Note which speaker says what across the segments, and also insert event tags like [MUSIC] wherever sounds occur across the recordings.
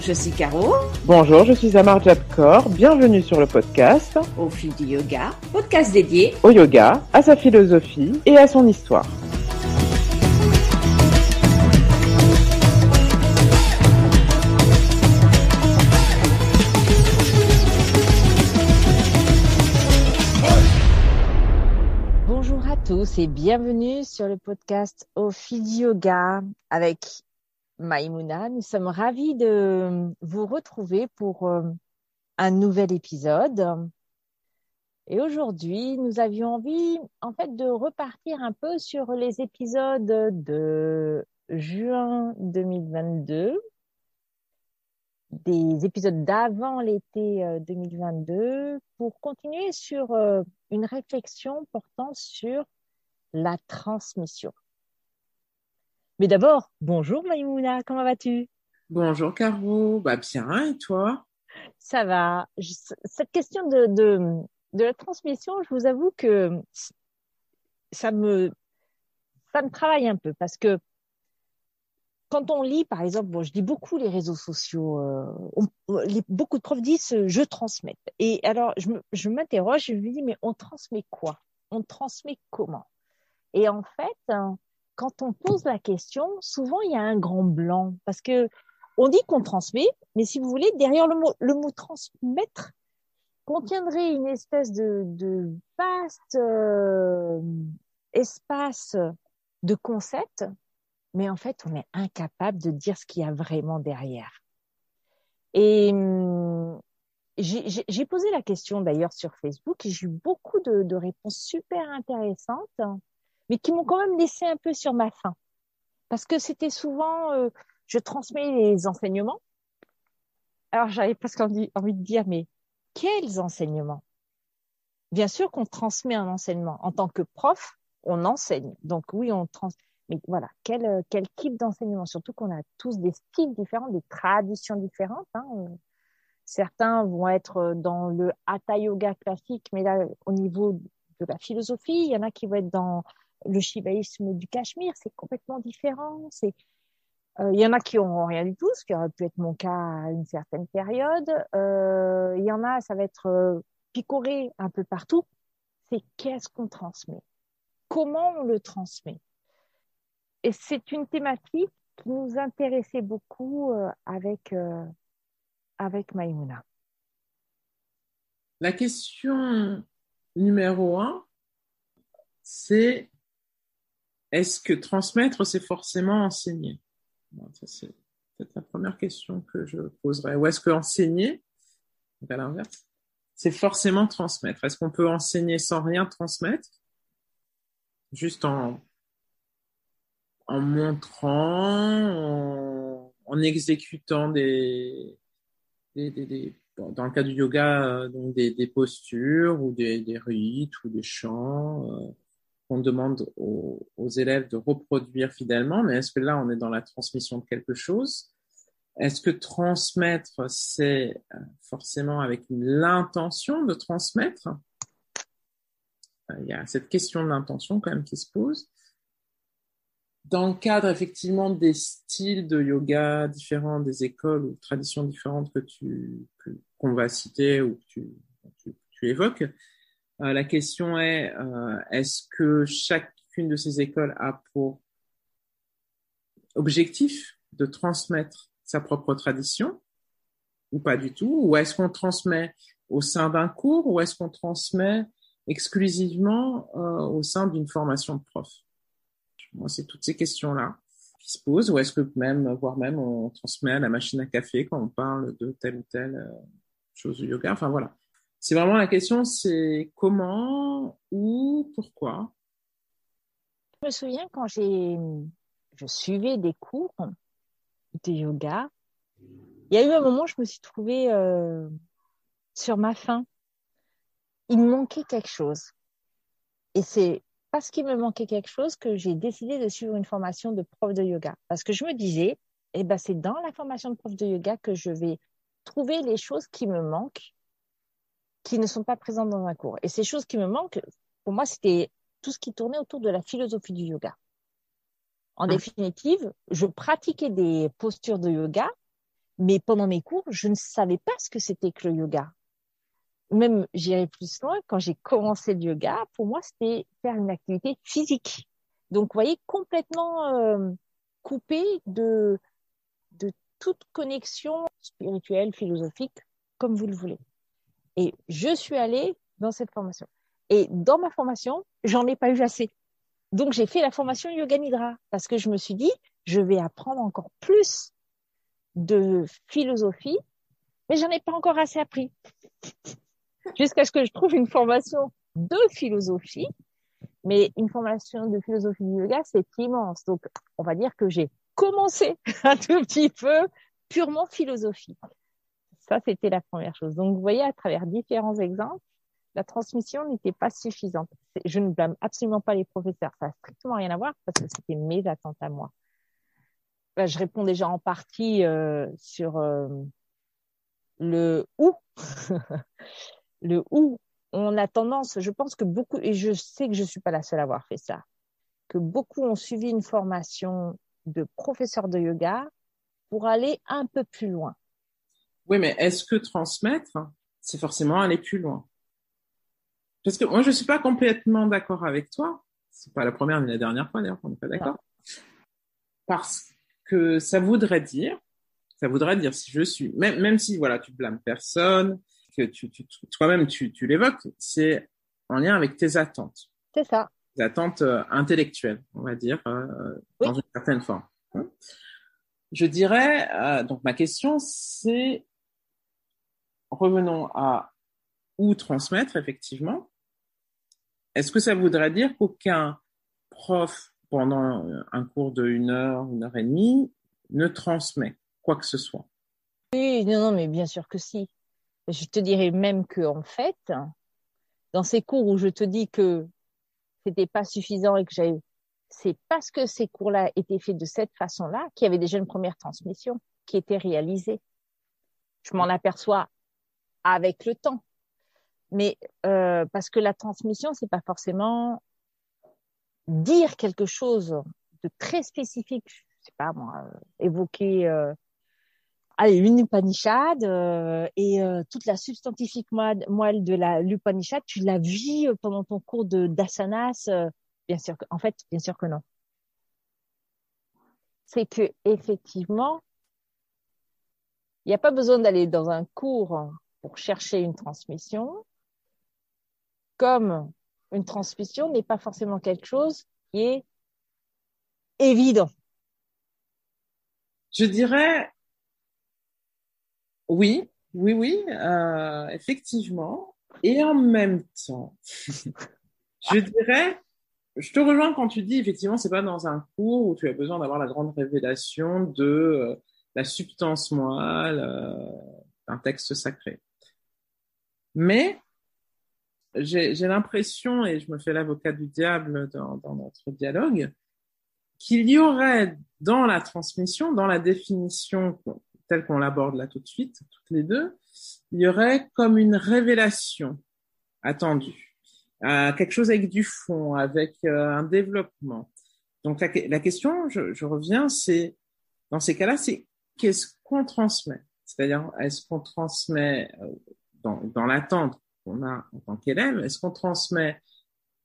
Speaker 1: je suis Caro.
Speaker 2: Bonjour, je suis Amar Jabkor. Bienvenue sur le podcast
Speaker 1: Au fil du yoga, podcast dédié
Speaker 2: au yoga, à sa philosophie et à son histoire.
Speaker 3: Bonjour à tous et bienvenue sur le podcast Au fil du yoga avec Maïmouna. Nous sommes ravis de vous retrouver pour euh, un nouvel épisode. Et aujourd'hui, nous avions envie, en fait, de repartir un peu sur les épisodes de juin 2022, des épisodes d'avant l'été 2022, euh, pour continuer sur euh, une réflexion portant sur la transmission. Mais d'abord, bonjour Maïmouna, comment vas-tu?
Speaker 2: Bonjour Caro, bah bien et toi?
Speaker 3: Ça va. Cette question de, de, de la transmission, je vous avoue que ça me ça me travaille un peu parce que quand on lit, par exemple, bon, je lis beaucoup les réseaux sociaux, euh, les, beaucoup de profs disent euh, je transmets. Et alors, je m'interroge, je, je me dis mais on transmet quoi? On transmet comment? Et en fait, hein, quand on pose la question, souvent il y a un grand blanc parce que on dit qu'on transmet, mais si vous voulez, derrière le mot, le mot transmettre contiendrait une espèce de, de vaste euh, espace de concepts, mais en fait, on est incapable de dire ce qu'il y a vraiment derrière. Et hum, j'ai posé la question d'ailleurs sur Facebook et j'ai eu beaucoup de, de réponses super intéressantes mais qui m'ont quand même laissé un peu sur ma faim. Parce que c'était souvent, euh, je transmets les enseignements. Alors j'avais presque envie, envie de dire, mais quels enseignements? Bien sûr qu'on transmet un enseignement. En tant que prof, on enseigne. Donc oui, on transmet. Mais voilà, quel, quel type d'enseignement? Surtout qu'on a tous des styles différents, des traditions différentes. Hein. Certains vont être dans le hatha yoga classique, mais là, au niveau de la philosophie, il y en a qui vont être dans le shivaïsme du Cachemire, c'est complètement différent. C'est euh, il y en a qui n'auront rien du tout, ce qui aurait pu être mon cas à une certaine période. Euh, il y en a, ça va être euh, picoré un peu partout. C'est qu'est-ce qu'on transmet? Comment on le transmet? Et c'est une thématique qui nous intéressait beaucoup avec, avec Maïmouna.
Speaker 2: La question numéro un, c'est est-ce que transmettre, c'est forcément enseigner? C'est peut-être la première question que je poserais. Ou est-ce que enseigner, l'inverse, c'est forcément transmettre Est-ce qu'on peut enseigner sans rien transmettre? Juste en, montrant, en, exécutant des, dans le cas du yoga, euh, des, postures ou des, des rites ou des chants. Qu'on demande aux, élèves de reproduire fidèlement, mais est-ce que là, on est dans la transmission de quelque chose? Est-ce que transmettre, c'est euh, forcément avec l'intention de transmettre? Euh, Il y a cette question de l'intention quand même qui se pose. Dans le cadre effectivement des styles de yoga différents, des écoles ou traditions différentes que tu qu'on va citer ou que tu, tu évoques, euh, la question est, euh, est-ce que chacune de ces écoles a pour objectif de transmettre sa propre tradition ou pas du tout? Ou est-ce qu'on transmet au sein d'un cours ou est-ce qu'on transmet exclusivement euh, au sein d'une formation de prof? Moi, c'est toutes ces questions-là qui se posent. Ou est-ce que même, voire même, on transmet à la machine à café quand on parle de telle ou telle chose de yoga? Enfin voilà. C'est vraiment la question, c'est comment, où, pourquoi?
Speaker 3: Je me souviens quand j'ai, je suivais des cours de yoga, il y a eu un moment où je me suis trouvée euh, sur ma faim. Il me manquait quelque chose. Et c'est parce qu'il me manquait quelque chose que j'ai décidé de suivre une formation de prof de yoga. Parce que je me disais, eh ben, c'est dans la formation de prof de yoga que je vais trouver les choses qui me manquent qui ne sont pas présentes dans un cours. Et ces choses qui me manquent, pour moi, c'était tout ce qui tournait autour de la philosophie du yoga. En définitive, je pratiquais des postures de yoga, Mais pendant mes cours, je ne savais pas ce que c'était que le yoga. Même, j'irai plus loin, quand j'ai commencé le yoga, pour moi, c'était faire une activité physique. Donc, vous voyez, complètement euh, coupé de, de toute connexion spirituelle, philosophique, comme vous le voulez. Et je suis allée dans cette formation. Et dans ma formation, j'en ai pas eu assez. Donc, j'ai fait la formation Yoga Nidra parce que je me suis dit, je vais apprendre encore plus de philosophie, mais j'en ai pas encore assez appris. Jusqu'à ce que je trouve une formation de philosophie, mais une formation de philosophie du yoga, c'est immense. Donc, on va dire que j'ai commencé [LAUGHS] un tout petit peu purement philosophie. Ça, c'était la première chose. Donc, vous voyez, à travers différents exemples, la transmission n'était pas suffisante. Je ne blâme absolument pas les professeurs. Ça n'a strictement rien à voir parce que c'était mes attentes à moi. Ben, je réponds déjà en partie euh, sur euh, le où. [LAUGHS] le où. On a tendance, je pense que beaucoup, et je sais que je suis pas la seule à avoir fait ça, que beaucoup ont suivi une formation de professeur de yoga pour aller un peu plus loin.
Speaker 2: Oui, mais est-ce que transmettre, c'est forcément aller plus loin? Parce que moi, je suis pas complètement d'accord avec toi. C'est pas la première ni la dernière fois d'ailleurs qu'on n'est pas d'accord. Parce que ça voudrait dire, ça voudrait dire si je suis, même, même si voilà, tu blâmes personne, que tu, tu toi-même tu, tu l'évoques, c'est en lien avec tes attentes.
Speaker 3: C'est ça.
Speaker 2: Tes attentes euh, intellectuelles, on va dire, euh, dans une certaine forme. Hein. Je dirais, euh, donc ma question, c'est revenons à où transmettre effectivement. Est-ce que ça voudrait dire qu'aucun prof pendant un cours de une heure, une heure et demie, ne transmet quoi que ce soit?
Speaker 3: Oui, non, non, mais bien sûr que si. Je te dirais même que en fait, dans ces cours où je te dis que c'était pas suffisant et que j'avais, c'est parce que ces cours-là étaient faits de cette façon-là qu'il y avait déjà une première transmission qui était réalisée. Je m'en aperçois avec le temps, mais euh, parce que la transmission, c'est pas forcément dire quelque chose de très spécifique, je sais pas moi, euh, évoquer euh, une Upanishad et toute la substantifique moelle de la l'Upanishad, tu la vis pendant ton cours de d'asanas Bien sûr en fait, bien sûr que non. C'est que effectivement, il n'y a pas besoin d'aller dans un cours pour chercher une transmission, comme une transmission n'est pas forcément quelque chose qui est évident.
Speaker 2: Je dirais oui, oui, oui, euh, effectivement. Et en même temps, [LAUGHS] je dirais, je te rejoins quand tu dis effectivement, c'est pas dans un cours où tu as besoin d'avoir la grande révélation de euh, la substance moelle euh, d'un texte sacré. Mais j'ai l'impression, et je me fais l'avocat du diable dans, notre dialogue, qu'il y aurait dans la transmission, dans la définition telle qu'on l'aborde là tout de suite, toutes les deux, il y aurait comme une révélation attendue, quelque chose avec du fond, avec euh, un développement. Donc la, question, je, je reviens, c'est dans ces cas-là, c'est qu'est-ce qu'on transmet? C'est-à-dire, est-ce qu'on transmet euh, dans, l'attente qu'on a en tant qu'élève Est-ce qu'on transmet,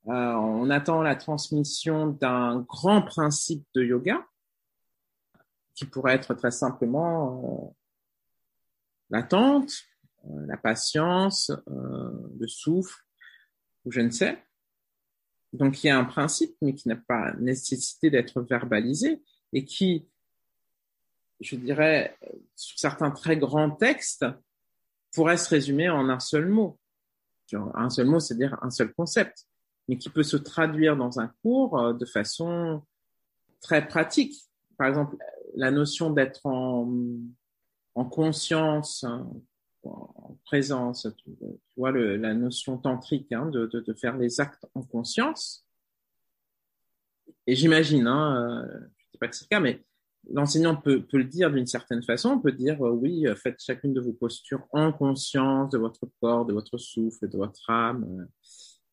Speaker 2: euh, on attend la transmission d'un grand principe de yoga qui pourrait être très simplement euh, l'attente, euh, la patience, le souffle, ou je ne sais. Donc il y a un principe, mais qui n'a pas nécessité d'être verbalisé et qui, je dirais, sur certains très grands textes, pourrait se résumer en un seul mot un seul mot, c'est-à-dire un seul concept, mais qui peut se traduire dans un cours euh, de façon très pratique. Par exemple, la notion d'être en, en conscience, hein, en présence, tu, vois la notion tantrique hein, de, de, de, faire les actes en conscience. Et j'imagine, hein, euh, je ne sais pas que c'est le cas, mais l'enseignant peut, peut, le dire d'une certaine façon, on peut dire euh, oui, euh, faites chacune de vos postures en conscience de votre corps, de votre souffle, de votre âme,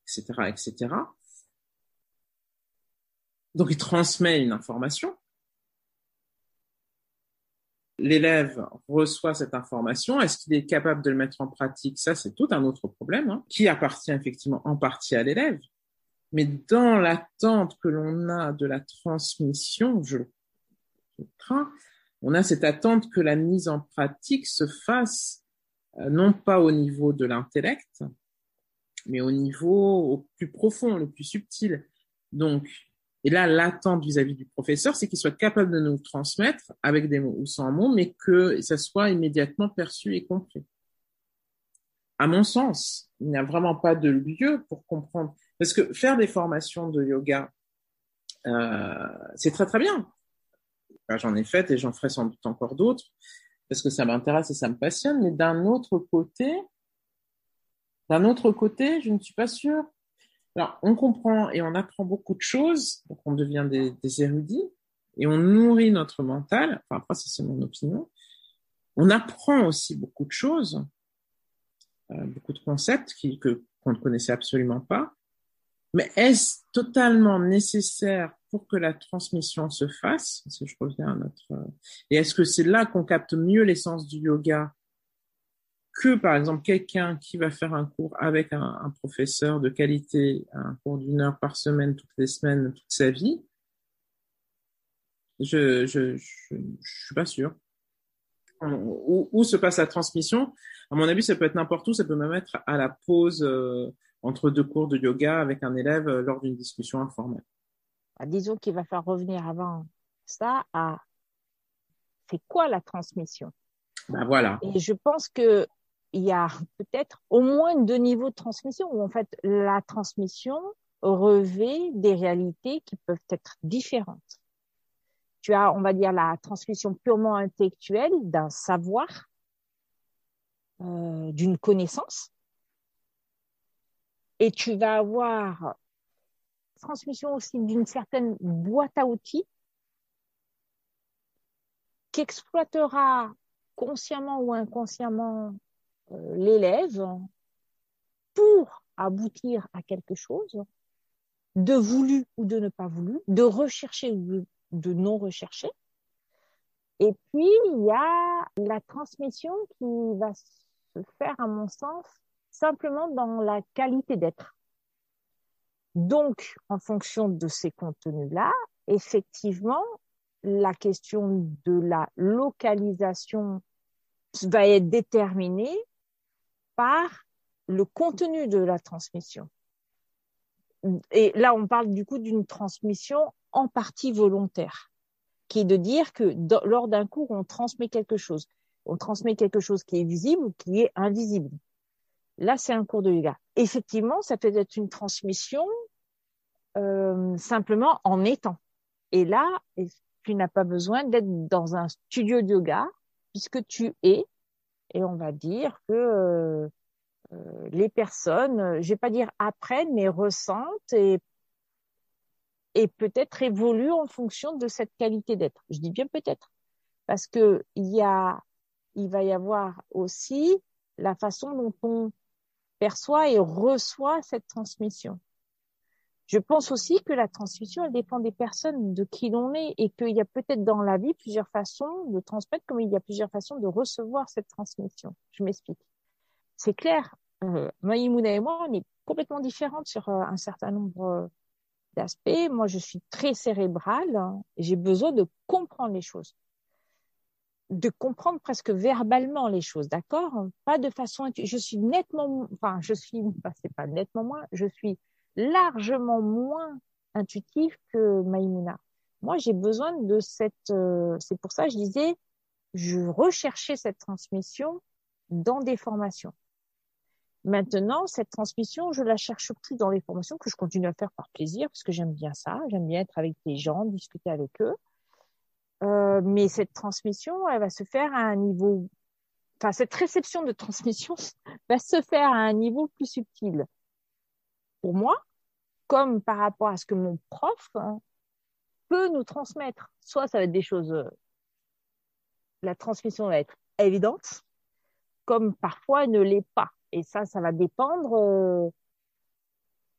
Speaker 2: etc., euh, etc. Donc il transmet une information. l'élève reçoit cette information, est-ce qu'il est capable de le mettre en pratique? Ça, c'est tout un autre problème, hein, qui appartient effectivement en partie à l'élève. Mais dans l'attente que l'on a de la transmission, je crains, on a cette attente que la mise en pratique se fasse euh, non pas au niveau de l'intellect, mais au niveau au plus profond, le plus subtil. Donc, et là, l'attente vis-à-vis du professeur, c'est qu'il soit capable de nous transmettre avec des mots ou sans mots, mais que ça soit immédiatement perçu et compris. À mon sens, il n'y a vraiment pas de lieu pour comprendre. Parce que faire des formations de yoga, euh, c'est très très bien. J'en ai fait et j'en ferai sans doute encore d'autres parce que ça m'intéresse et ça me passionne. Mais d'un autre côté, d'un autre côté, je ne suis pas sûre. Alors, on comprend et on apprend beaucoup de choses, donc on devient des, érudits et on nourrit notre mental. Enfin, après, ça c'est mon opinion. On apprend aussi beaucoup de choses, euh, beaucoup de concepts que, qu'on ne connaissait absolument pas. Mais est-ce totalement nécessaire pour que la transmission se fasse que je reviens à notre. Et est-ce que c'est là qu'on capte mieux l'essence du yoga que par exemple quelqu'un qui va faire un cours avec un, un, professeur de qualité, un cours d'une heure par semaine, toutes les semaines, toute sa vie, je je, je, je suis pas sûr. Où, où, se passe la transmission? À mon avis, ça peut être n'importe où. Ça peut même être à la pause euh, entre deux cours de yoga avec un élève euh, lors d'une discussion informelle.
Speaker 3: Bah, disons qu'il va faire revenir avant ça à c'est quoi la transmission?
Speaker 2: Ben voilà.
Speaker 3: Et je pense que il y a peut-être au moins deux niveaux de transmission où en fait la transmission revêt des réalités qui peuvent être différentes. Tu as, on va dire, la transmission purement intellectuelle d'un savoir, euh, d'une connaissance, et tu vas avoir transmission aussi d'une certaine boîte à outils qui exploitera consciemment ou inconsciemment euh, l'élève pour aboutir à quelque chose de voulu ou de ne pas voulu, de rechercher ou de non rechercher. Et puis, il y a la transmission qui va se faire, à mon sens, simplement dans la qualité d'être. Donc, en fonction de ces contenus-là, effectivement, la question de la localisation va être déterminée par le contenu de la transmission. Et là, on parle du coup d'une transmission en partie volontaire, qui est de dire que lors d'un cours, on transmet quelque chose. On transmet quelque chose qui est visible ou qui est invisible. Là, c'est un cours de yoga. Effectivement, ça peut être une transmission euh, simplement en étant. Et là, tu n'as pas besoin d'être dans un studio de yoga puisque tu es. Et on va dire que euh, euh, les personnes, je vais pas dire apprennent, mais ressentent et et peut-être évoluent en fonction de cette qualité d'être. Je dis bien peut-être parce que il y a, il va y avoir aussi la façon dont on perçoit et reçoit cette transmission. Je pense aussi que la transmission, elle dépend des personnes, de qui l'on est, et qu'il y a peut-être dans la vie plusieurs façons de transmettre, comme il y a plusieurs façons de recevoir cette transmission. Je m'explique. C'est clair, euh, Maïmouna et moi, on est complètement différentes sur euh, un certain nombre d'aspects. Moi, je suis très cérébrale, hein, et j'ai besoin de comprendre les choses de comprendre presque verbalement les choses, d'accord? Pas de façon je suis nettement enfin je suis [LAUGHS] c'est pas nettement moins, je suis largement moins intuitif que Maïmouna. Moi, j'ai besoin de cette euh, c'est pour ça que je disais je recherchais cette transmission dans des formations. Maintenant, cette transmission, je la cherche plus dans les formations que je continue à faire par plaisir parce que j'aime bien ça, j'aime bien être avec les gens, discuter avec eux. Euh, mais cette transmission, elle va se faire à un niveau, enfin cette réception de transmission [LAUGHS] va se faire à un niveau plus subtil. Pour moi, comme par rapport à ce que mon prof hein, peut nous transmettre. Soit ça va être des choses, euh, la transmission va être évidente, comme parfois elle ne l'est pas. Et ça, ça va dépendre euh,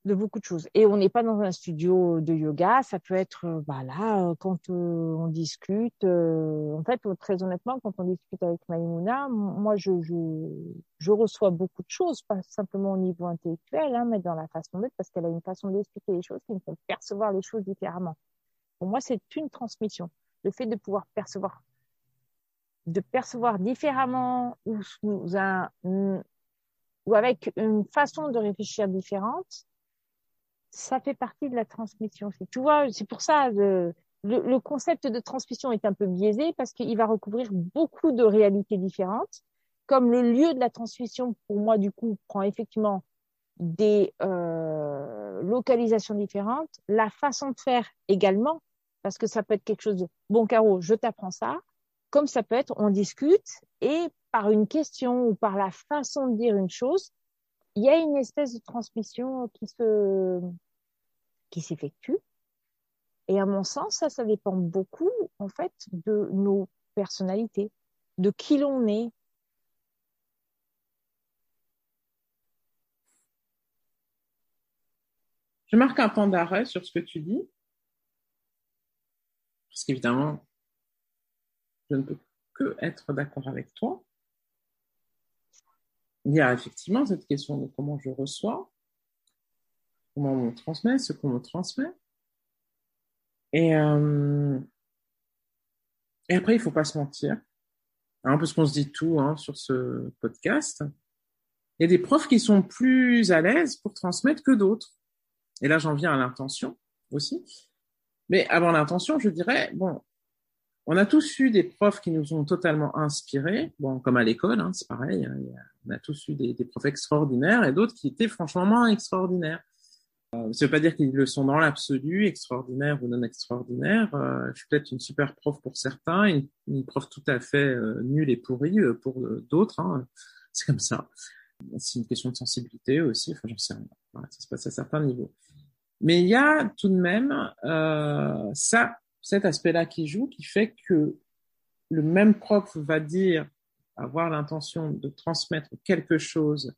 Speaker 3: de beaucoup de choses. Et on n'est pas dans un studio de yoga, ça peut être euh, bah là quand on discute. en fait, très honnêtement, quand on discute avec Maïmouna, moi je, je, je reçois beaucoup de choses, pas simplement au niveau intellectuel, hein, mais dans la façon d'être, parce qu'elle a une façon d'expliquer les choses qui me font percevoir les choses différemment. Pour moi, c'est une transmission. Le fait de pouvoir percevoir de percevoir différemment ou, un, ou avec une façon de réfléchir différente, ça fait partie de la transmission. Tu vois, c'est pour ça le, le, concept de transmission est un peu biaisé parce qu'il va recouvrir beaucoup de réalités différentes. Comme le lieu de la transmission, pour moi, du coup, prend effectivement des euh, localisations différentes, la façon de faire également, parce que ça peut être quelque chose de bon, Caro, je t'apprends ça, comme ça peut être, on discute et par une question ou par la façon de dire une chose, il y a une espèce de transmission qui se qui s'effectue. Et à mon sens, ça, ça dépend beaucoup en fait de nos personnalités, de qui l'on est.
Speaker 2: Je marque un temps d'arrêt sur ce que tu dis, parce qu'évidemment, je ne peux que être d'accord avec toi. Il y a effectivement cette question de comment je reçois, comment on me transmet, ce qu'on me transmet. Et, euh, et après, il ne faut pas se mentir, hein, parce qu'on se dit tout hein, sur ce podcast. Il y a des profs qui sont plus à l'aise pour transmettre que d'autres. Et là, j'en viens à l'intention aussi. Mais avant l'intention, je dirais, bon, on a tous eu des profs qui nous ont totalement inspirés, bon, comme à l'école, hein, c'est pareil. Hein, on a tous eu des, profs extraordinaires et d'autres qui étaient franchement extraordinaires. Euh, ça veut pas dire qu'ils le sont dans l'absolu, extraordinaires ou non extraordinaires. Euh, je suis peut-être une super prof pour certains, une, une prof tout à fait euh, nulle et pourrie euh, pour d'autres. Hein. C'est comme ça. C'est une question de sensibilité aussi. Enfin, j'en sais rien. Ça se passe à certains niveaux. Mais il y a tout de même ça cet aspect-là qui joue, qui fait que le même prof va dire avoir l'intention de transmettre quelque chose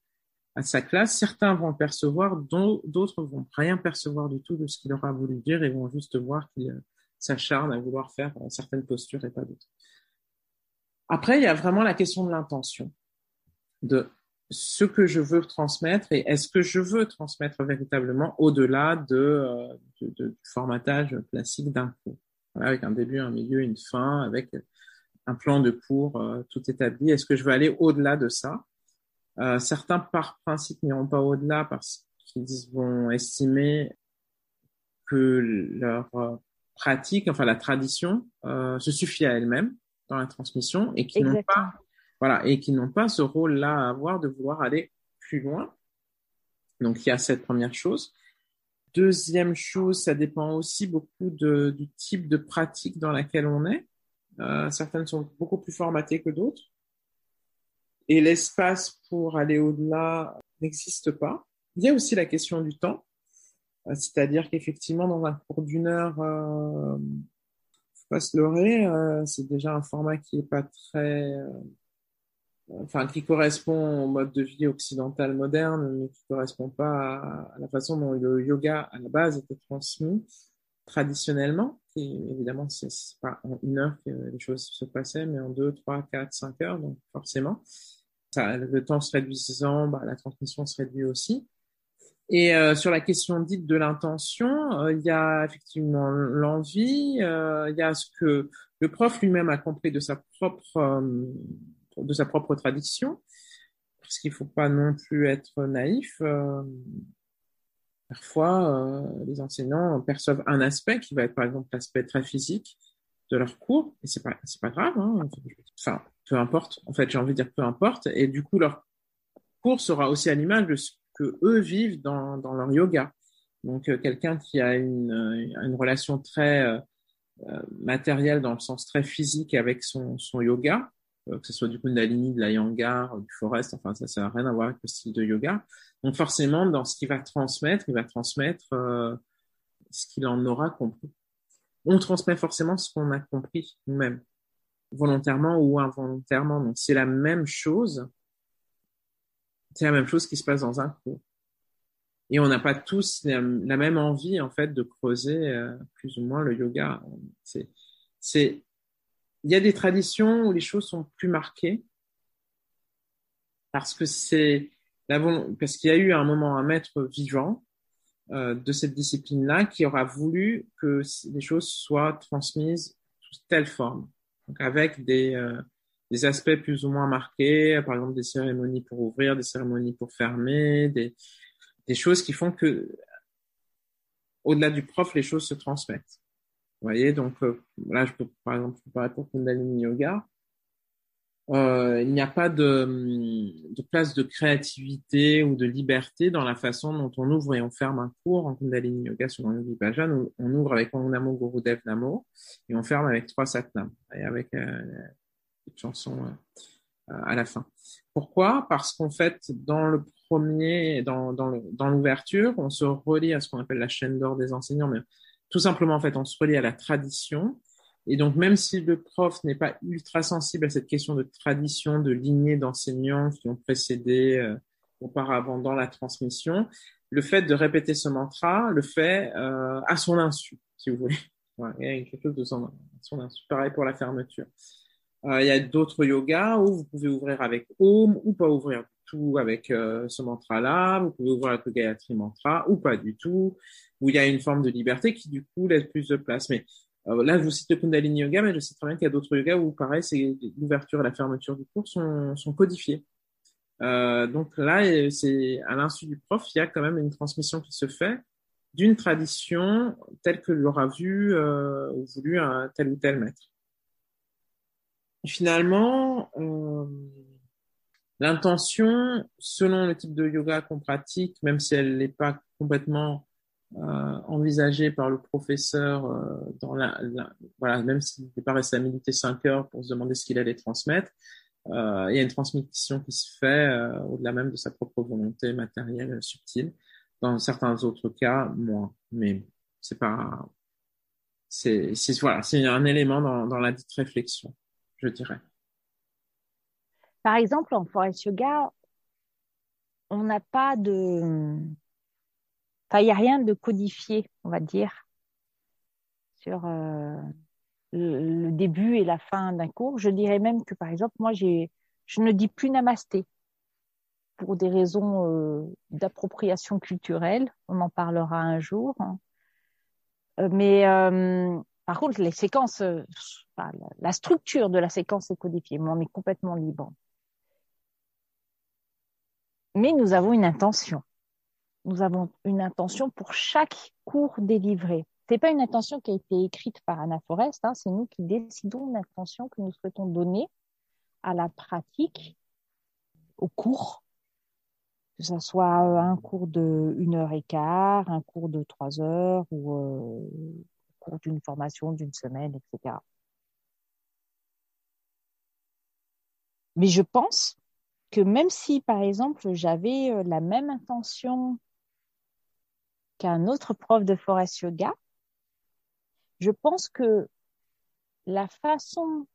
Speaker 2: à sa classe, certains vont percevoir, d'autres vont rien percevoir du tout de ce qu'il aura voulu dire et vont juste voir qu'il euh, s'acharne à vouloir faire euh, certaines postures et pas d'autres. Après, il y a vraiment la question de l'intention, de ce que je veux transmettre et est-ce que je veux transmettre véritablement au-delà de, euh, du formatage classique d'un cours avec un début, un milieu, une fin, avec un plan de cours euh, tout établi. Est-ce que je veux aller au-delà de ça? Euh, Certains, par principe, n'iront pas au-delà parce qu'ils vont estimer que leur euh, pratique, enfin la tradition, se suffit à elle-même dans la transmission et qui n'ont pas, voilà, et qui n'ont pas ce rôle-là à avoir de vouloir aller plus loin. Donc il y a cette première chose. Deuxième chose, ça dépend aussi beaucoup de, du type de pratique dans laquelle on est. Euh, certaines sont beaucoup plus formatées que d'autres. Et l'espace pour aller au-delà n'existe pas. Il y a aussi la question du temps. Euh, c'est-à-dire qu'effectivement, dans un cours d'une heure, euh, faut pas se leurrer, euh, c'est déjà un format qui est pas très enfin qui correspond au mode de vie occidental moderne, mais qui correspond pas à, la façon dont le yoga à la base était transmis traditionnellement. Et évidemment, c'est pas en une heure que les choses se passaient, mais en deux, trois, quatre, cinq heures, donc forcément. Ça, le temps se réduisant, bah, la transmission se réduit aussi. Et euh, sur la question dite de l'intention, euh, il y a effectivement l'envie, euh, il y a ce que le prof lui-même a compris de sa propre de sa propre tradition, parce qu'il faut pas non plus être naïf. Euh, parfois, euh, les enseignants perçoivent un aspect qui va être par exemple l'aspect très physique de leur cours, et c'est pas c'est pas grave. Hein. Enfin, peu importe. En fait, j'ai envie de dire peu importe. Et du coup, leur cours sera aussi à l'image de ce que eux vivent dans, leur yoga. Donc, euh, quelqu'un qui a une, une relation très matérielle dans le sens très physique avec son, yoga, euh, que ce soit du Kundalini, de la Yangar, du Forest, enfin ça, n'a rien à voir avec le style de yoga. Donc forcément, dans ce qu'il va transmettre, il va transmettre euh, ce qu'il en aura compris. On transmet forcément ce qu'on a compris nous-mêmes, volontairement ou involontairement. Donc c'est la même chose. C'est la même chose qui se passe dans un cours. et on n'a pas tous la, même envie en fait de creuser euh, plus ou moins le yoga. C'est, il y a des traditions où les choses sont plus marquées parce que c'est parce qu'il y a eu à un moment un maître vivant euh, de cette discipline-là qui aura voulu que les choses soient transmises sous telle forme, donc avec des euh, des aspects plus ou moins marqués, par exemple des cérémonies pour ouvrir, des cérémonies pour fermer, des, des choses qui font que, au-delà du prof, les choses se transmettent. Vous voyez, donc euh, là, je peux, par exemple, je peux parler pour Kundalini Yoga. Euh, il n'y a pas de, place de créativité ou de liberté dans la façon dont on ouvre et on ferme un cours en Kundalini Yoga le Vipassana. On, ouvre avec Om Namo Gurudev Namo et on ferme avec trois Satnam et avec euh, une chanson à la fin. Pourquoi? Parce qu'en fait, dans le premier, dans, l'ouverture, on se relie à ce qu'on appelle la chaîne d'or des enseignants, tout simplement, en fait, on se relie à la tradition. Et donc, même si le prof n'est pas ultra sensible à cette question de tradition, de lignée d'enseignants qui ont précédé euh, auparavant dans la transmission, le fait de répéter ce mantra le fait euh, à son insu, si vous voulez. [LAUGHS] il y a quelque chose de son, insu. Pareil pour la fermeture. Euh, il y a d'autres yogas où vous pouvez ouvrir avec Om ou pas ouvrir tout avec ce mantra-là. Vous pouvez ouvrir avec le Gayatri Mantra ou pas du tout. Où il y a une forme de liberté qui du coup laisse plus de place. Mais euh, là, je vous cite le Kundalini Yoga, mais je sais très bien qu'il y a d'autres yogas où pareil, c'est l'ouverture et la fermeture du cours sont, sont codifiés. Euh, donc là, c'est à l'insu du prof, il y a quand même une transmission qui se fait d'une tradition telle que l'aura vu ou voulu un tel ou tel maître finalement, euh, l'intention, selon le type de yoga qu'on pratique, même si elle n'est pas complètement euh, envisagée par le professeur, euh, dans la, voilà, même s'il n'est pas resté à méditer cinq heures pour se demander ce qu'il allait transmettre, euh, il y a une transmission qui se fait euh, au-delà même de sa propre volonté matérielle subtile. Dans certains autres cas, moins. Mais c'est pas, c'est, voilà, c'est un élément dans, dans la dite réflexion je dirais.
Speaker 3: Par exemple, en forest yoga, on n'a pas de, il n'y a rien de codifié, on va dire, sur euh, le, début et la fin d'un cours. Je dirais même que, par exemple, moi, je ne dis plus namasté pour des raisons euh, d'appropriation culturelle. On en parlera un jour. Euh, mais par contre, les séquences, la structure de la séquence est codifiée, mais on est complètement libre. Mais nous avons une intention. Nous avons une intention pour chaque cours délivré. C'est pas une intention qui a été écrite par Anna Forest, hein, c'est nous qui décidons l'intention que nous souhaitons donner à la pratique, au cours, que ce soit un cours de une heure et quart, un cours de trois heures ou euh, cours d'une formation d'une semaine, etc. Mais je pense que même si, par exemple, j'avais euh, la même intention qu'un autre prof de forest yoga, je pense que la façon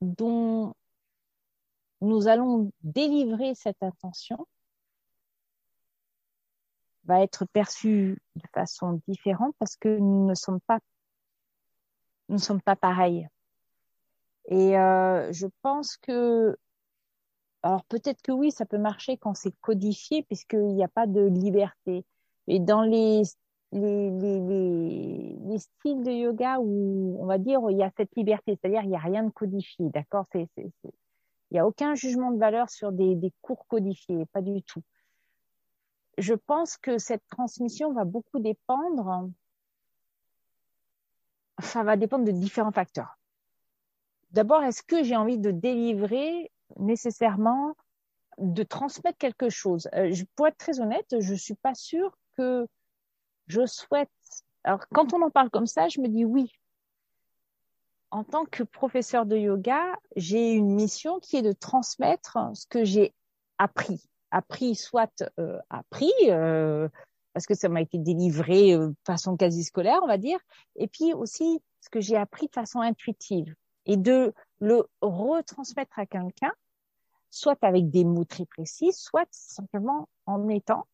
Speaker 3: dont nous allons délivrer cette intention va être perçu de façon différente parce que nous ne sommes pas nous sommes pas pareils. Et euh, je pense que alors peut-être que oui, ça peut marcher quand c'est codifié puisqu'il n'y a pas de liberté. Et dans les les, les, les, styles de yoga où on va dire il y a cette liberté, c'est-à-dire il n'y a rien de codifié, d'accord? Il n'y a aucun jugement de valeur sur des, cours codifiés, pas du tout. Je pense que cette transmission va beaucoup dépendre, ça va dépendre de différents facteurs. D'abord, est-ce que j'ai envie de délivrer nécessairement, de transmettre quelque chose? Euh, Pour être très honnête, je suis pas sûre que je souhaite. Alors, quand on en parle comme ça, je me dis oui. En tant que professeur de yoga, j'ai une mission qui est de transmettre ce que j'ai appris appris, soit euh, appris, euh, parce que ça m'a été délivré euh, de façon quasi scolaire, on va dire, et puis aussi ce que j'ai appris de façon intuitive, et de le retransmettre à quelqu'un, soit avec des mots très précis, soit simplement en étant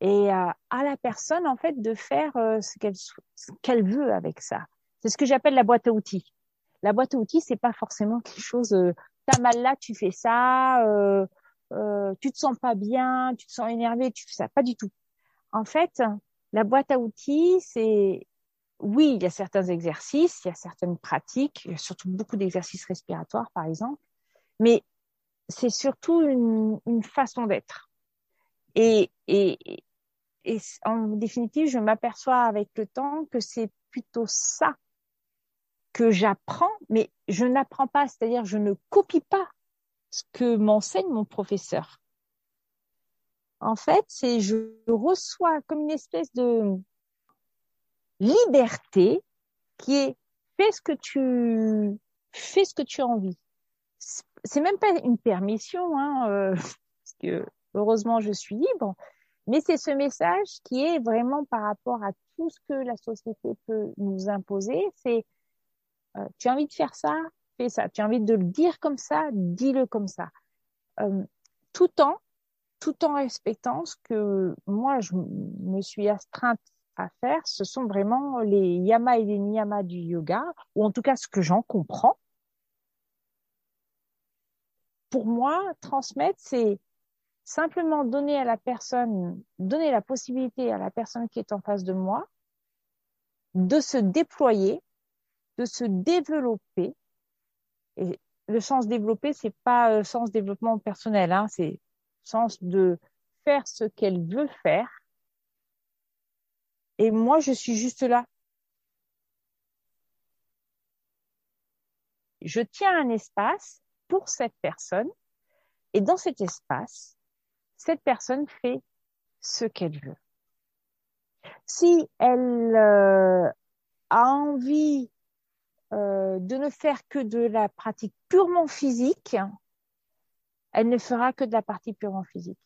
Speaker 3: et à, la personne en fait de faire euh, ce qu'elle ce qu'elle veut avec ça. C'est ce que j'appelle la boîte à outils. La boîte à outils, c'est pas forcément quelque chose. Euh, T'as mal là, tu fais ça. Euh, euh, tu te sens pas bien, tu te sens énervé, tu fais ça. Pas du tout. En fait, la boîte à outils, c'est oui, il y a certains exercices, il y a certaines pratiques, il y a surtout beaucoup d'exercices respiratoires, par exemple, mais c'est surtout une, une façon d'être. Et, et, et en définitive, je m'aperçois avec le temps que c'est plutôt ça que j'apprends, mais je n'apprends pas, c'est-à-dire je ne copie pas ce que m'enseigne mon professeur. En fait, c'est je reçois comme une espèce de liberté qui est fais ce que tu fais ce que tu as envie. C'est même pas une permission, hein, euh, [LAUGHS] parce que heureusement je suis libre, mais c'est ce message qui est vraiment par rapport à tout ce que la société peut nous imposer. C'est euh, tu as envie de faire ça, fais ça. Tu as envie de le dire comme ça, dis-le comme ça. Euh, tout en tout en respectant ce que moi je me suis astreinte à faire, ce sont vraiment les yamas et les niyamas du yoga, ou en tout cas ce que j'en comprends. Pour moi, transmettre, c'est simplement donner à la personne, donner la possibilité à la personne qui est en face de moi de se déployer, de se développer. Et le sens développer, c'est pas euh, sens développement personnel, hein, c'est sens de faire ce qu'elle veut faire et moi, je suis juste là. Je tiens un espace pour cette personne et dans cet espace, cette personne fait ce qu'elle veut. Si elle euh, a envie euh, de ne faire que de la pratique purement physique, elle ne fera que de la partie purement physique.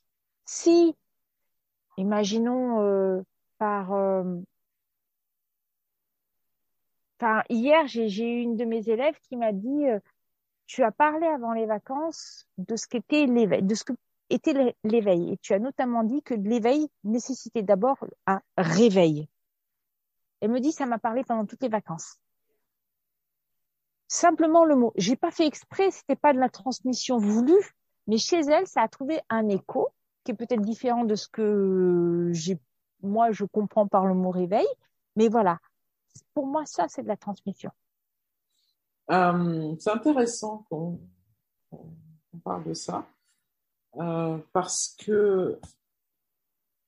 Speaker 3: Si, imaginons, euh, par, hier, j'ai eu une de mes élèves qui m'a dit tu as parlé avant les vacances de ce qu'était de ce que était l'éveil, et tu as notamment dit que l'éveil nécessitait d'abord un réveil. Elle me dit ça m'a parlé pendant toutes les vacances. Simplement le mot. J'ai pas fait exprès, c'était pas de la transmission voulue, mais chez elle, ça a trouvé un écho qui est peut-être différent de ce que moi, je comprends par le mot réveil, mais voilà. Pour moi, ça, c'est de la transmission.
Speaker 2: Euh, c'est intéressant qu'on parle de ça, euh, parce que,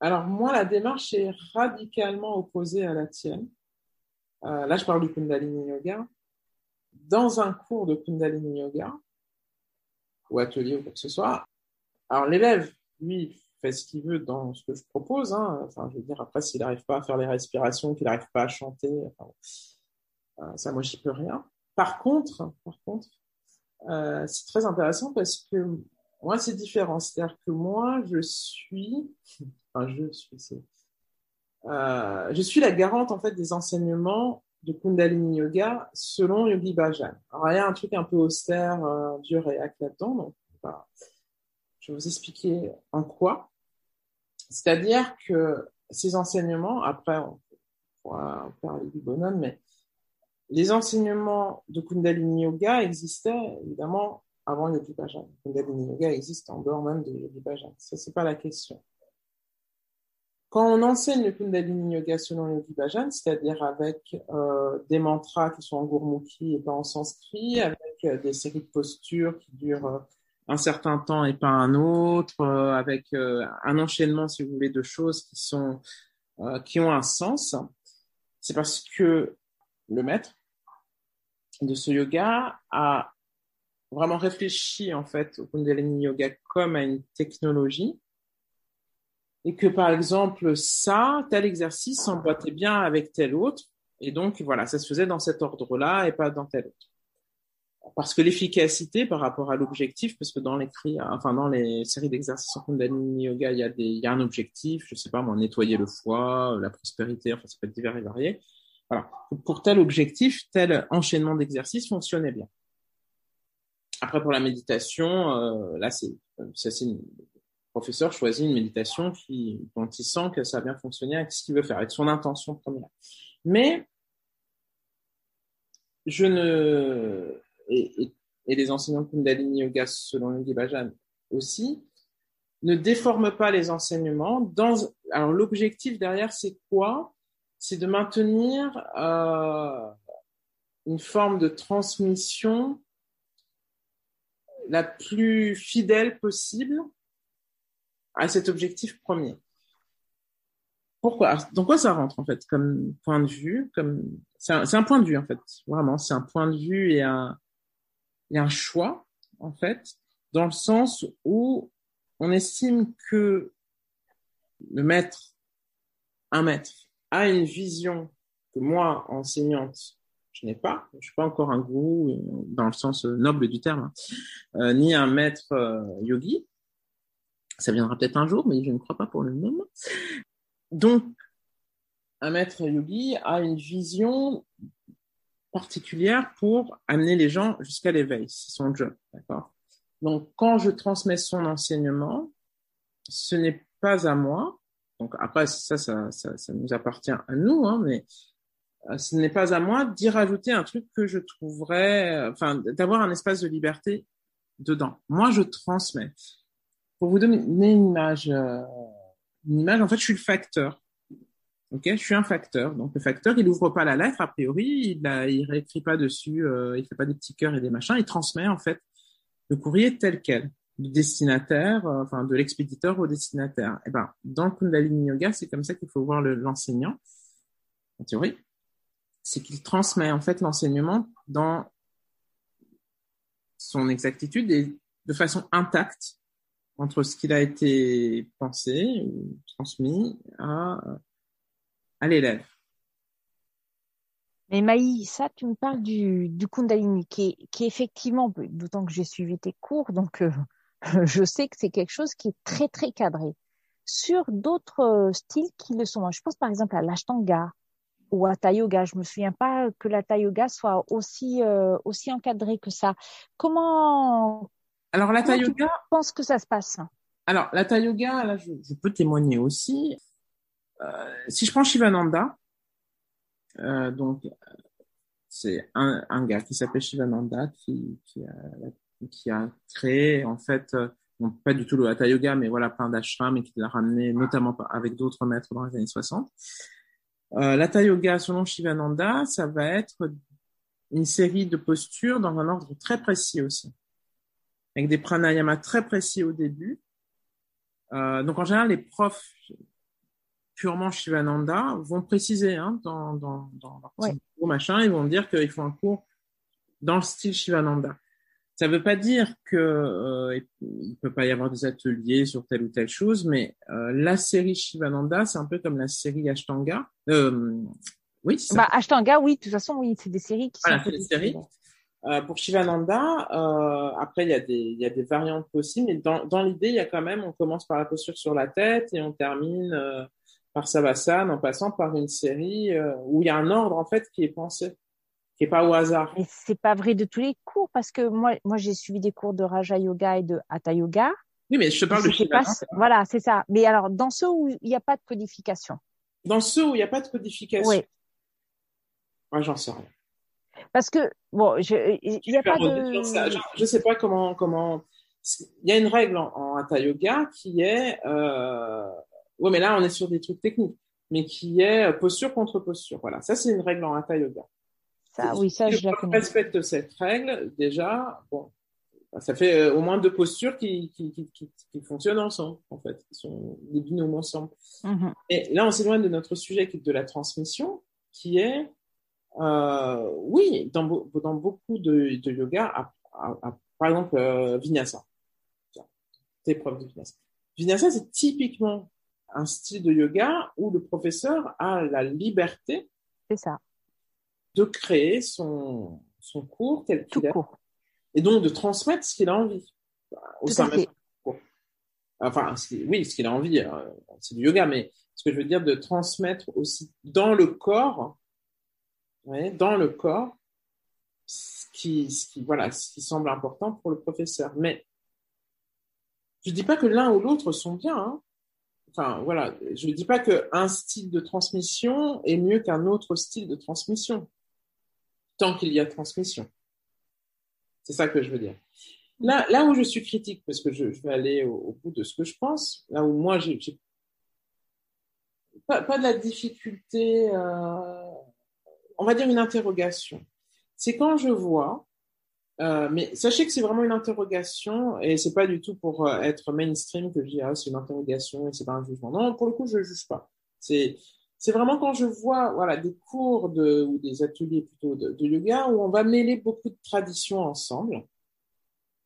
Speaker 2: alors moi, la démarche est radicalement opposée à la tienne. Euh, là, je parle du Kundalini Yoga. Dans un cours de Kundalini Yoga, ou atelier ou quoi que ce soit, alors l'élève, lui, fait ce qu'il veut dans ce que je propose. Hein. Enfin, je veux dire, après, s'il n'arrive pas à faire les respirations, qu'il n'arrive pas à chanter, euh, ça, moi, j'y peux rien. Par contre, par contre, c'est très intéressant parce que moi, c'est différent. C'est-à-dire que moi, je suis, enfin, je suis, euh, je suis la garante en fait des enseignements de Kundalini Yoga selon Yogi Bhajan. Alors, il y a un truc un peu austère, dur et là-dedans, donc je vais vous expliquer en quoi. C'est-à-dire que ces enseignements, après, on pourra parler du bonhomme, mais les enseignements de Kundalini Yoga existaient évidemment avant Yogi Bhajan. Kundalini Yoga existe en dehors même de Bhajan. Ça, c'est pas la question. Quand on enseigne le Kundalini Yoga selon Yogi Bhajan, c'est-à-dire avec euh, des mantras qui sont en gourmukhi et pas en sanskrit, avec euh, des séries de postures qui durent euh, un certain temps et pas un autre, avec un enchaînement, si vous voulez, de choses qui sont qui ont un sens. C'est parce que le maître de ce yoga a vraiment réfléchi en fait au Kundalini Yoga comme à une technologie et que par exemple ça, tel exercice s'emboîtait bien avec tel autre et donc voilà, ça se faisait dans cet ordre-là et pas dans tel autre parce que l'efficacité par rapport à l'objectif, parce que dans les enfin dans les séries d'exercices en Kundalini Yoga, il y a un objectif, je sais pas moi, nettoyer le foie, la prospérité, enfin ça peut être divers et varié. Voilà. Pour tel objectif, tel enchaînement d'exercices fonctionnait bien. Après pour la méditation, euh, là c'est, c'est professeur choisit une méditation qui, dont il sent que ça a bien fonctionné avec ce qu'il veut faire, avec son intention première. Mais je ne et, les enseignants de Kundalini Yoga, selon Yogi Bhajan aussi, ne déforment pas les enseignements. Alors l'objectif derrière, c'est quoi? C'est de maintenir euh, une forme de transmission la plus fidèle possible à cet objectif premier. Pourquoi? Dans quoi ça rentre en fait comme point de vue Comme c'est un, point de vue en fait, vraiment, c'est un point de vue et un, et un choix en fait, dans le sens où on estime que le maître, un maître, a une vision que moi, enseignante, je n'ai pas. Je suis pas encore un gourou dans le sens noble du terme, hein. euh, ni un maître euh, yogi. Ça viendra peut-être un jour, mais je ne crois pas pour le moment. Donc, un maître yogi a une vision particulière pour amener les gens jusqu'à l'éveil. C'est son job, d'accord? Donc, quand je transmets son enseignement, ce n'est pas à moi. Donc après, ça, ça, ça, ça nous appartient à nous, hein, mais euh, ce n'est pas à moi d'y rajouter un truc que je trouverais, enfin, d'avoir un espace de liberté dedans. Moi, je transmets. Pour vous donner une image, euh, une image, en fait, je suis le facteur. Ok, je suis un facteur. Donc le facteur, il ouvre pas la lettre a priori, il ne il réécrit pas dessus, euh, il fait pas des petits cœurs et des machins, il transmet en fait le courrier tel quel, du destinataire, euh, enfin de l'expéditeur au destinataire. Et eh ben dans le Kundalini Yoga, c'est comme ça qu'il faut voir l'enseignant en théorie, c'est qu'il transmet en fait l'enseignement dans son exactitude et de façon intacte entre ce qu'il a été pensé ou transmis à l'élève.
Speaker 3: Mais Maï, ça, tu me parles du, Kundalini, qui est, effectivement, d'autant que j'ai suivi tes cours, donc euh, [LAUGHS] je sais que c'est quelque chose qui est très, très cadré. Sur d'autres euh, styles qui le sont, je pense par exemple à l'Ashtanga ou à Yoga, je me souviens pas que l'Hatha Yoga soit aussi, euh, aussi encadré que ça. Comment,
Speaker 2: alors l'Hatha Yoga,
Speaker 3: tu penses que ça se passe?
Speaker 2: Alors l'Hatha Yoga, là, je, je peux témoigner aussi. Euh, si je prends Shivananda, euh, donc c'est un, un, gars qui s'appelle Shivananda qui, qui, a, qui a créé en fait euh, pas du tout le Hatha Yoga, mais voilà plein d'ashrams et qui l'a ramené notamment avec d'autres maîtres dans les années 60. Euh, L'Hatha Yoga selon Shivananda, ça va être une série de postures dans un ordre très précis aussi, avec des pranayamas très précis au début. Euh, donc en général, les profs purement Shivananda vont préciser hein, dans, dans, dans leur petit machin, ils vont dire qu'il faut un cours dans le style Shivananda. Ça ne veut pas dire que euh, il peut pas y avoir des ateliers sur telle ou telle chose, mais euh, la série Shivananda, c'est un peu comme la série Ashtanga. Euh, oui,
Speaker 3: ça. Bah, Ashtanga, oui, de toute façon, oui, c'est des séries qui
Speaker 2: voilà,
Speaker 3: sont.
Speaker 2: des séries. Euh, pour Shivananda, euh, après il y a des il y a des variantes possibles, mais dans dans l'idée il y a quand même on commence par la posture sur la tête et on termine euh, par Savassan en passant par une série euh, où il y a un ordre en fait qui est pensé, qui est pas au hasard.
Speaker 3: Mais c'est pas vrai de tous les cours parce que moi, moi j'ai suivi des cours de Raja Yoga et de Hatha Yoga.
Speaker 2: Oui, mais je te parle de
Speaker 3: Shivananda. Voilà, c'est ça. Mais alors dans ceux où il n'y a pas de codification.
Speaker 2: Dans ceux où il n'y a pas de codification. Oui. Moi, j'en sais rien.
Speaker 3: Parce que bon, je, il n'y a pas de.
Speaker 2: Je, je sais pas comment comment. Il y a une règle en, en Hatha Yoga qui est euh, oui, mais là, on est sur des trucs techniques, mais qui est euh, posture contre posture. Voilà, ça, c'est une règle en Hatha Yoga.
Speaker 3: Ça, oui, ça, je la connais.
Speaker 2: respecte cette règle, déjà, bon, ça fait euh, au moins deux postures qui, qui, qui, qui, fonctionnent ensemble, en fait, qui sont des binômes ensemble.
Speaker 3: Mm-hmm.
Speaker 2: Et là, on s'éloigne de notre sujet qui est de la transmission, qui est, euh, oui, dans, dans beaucoup de, de yoga, à, à, à, par exemple, euh, Vinyasa. Tes preuves de Vinyasa. Vinyasa, c'est typiquement un style de yoga où le professeur a la liberté
Speaker 3: ça.
Speaker 2: De créer son, son cours tel qu'il est. Et donc de transmettre ce qu'il a envie
Speaker 3: au sein de
Speaker 2: cours. Enfin, oui, ce qu'il a envie, euh, c'est du yoga, mais ce que je veux dire de transmettre aussi dans le corps, ouais, dans le corps, ce qui, ce qui, voilà, ce qui semble important pour le professeur. Mais Je dis pas que l'un ou l'autre sont bien. Hein. Enfin, voilà. Je dis pas qu'un style de transmission est mieux qu'un autre style de transmission. Tant qu'il y a transmission. C'est ça que je veux dire. Là, là où je suis critique, parce que je, vais aller au, bout de ce que je pense, là où moi j'ai pas, pas, de la difficulté, euh, on va dire une interrogation. C'est quand je vois, euh, mais sachez que c'est vraiment une interrogation et c'est pas du tout pour euh, être mainstream que je dis ah c'est une interrogation et c'est pas un jugement. Non, pour le coup je juge pas. C'est c'est vraiment quand je vois voilà des cours de ou des ateliers plutôt de, yoga où on va mêler beaucoup de traditions ensemble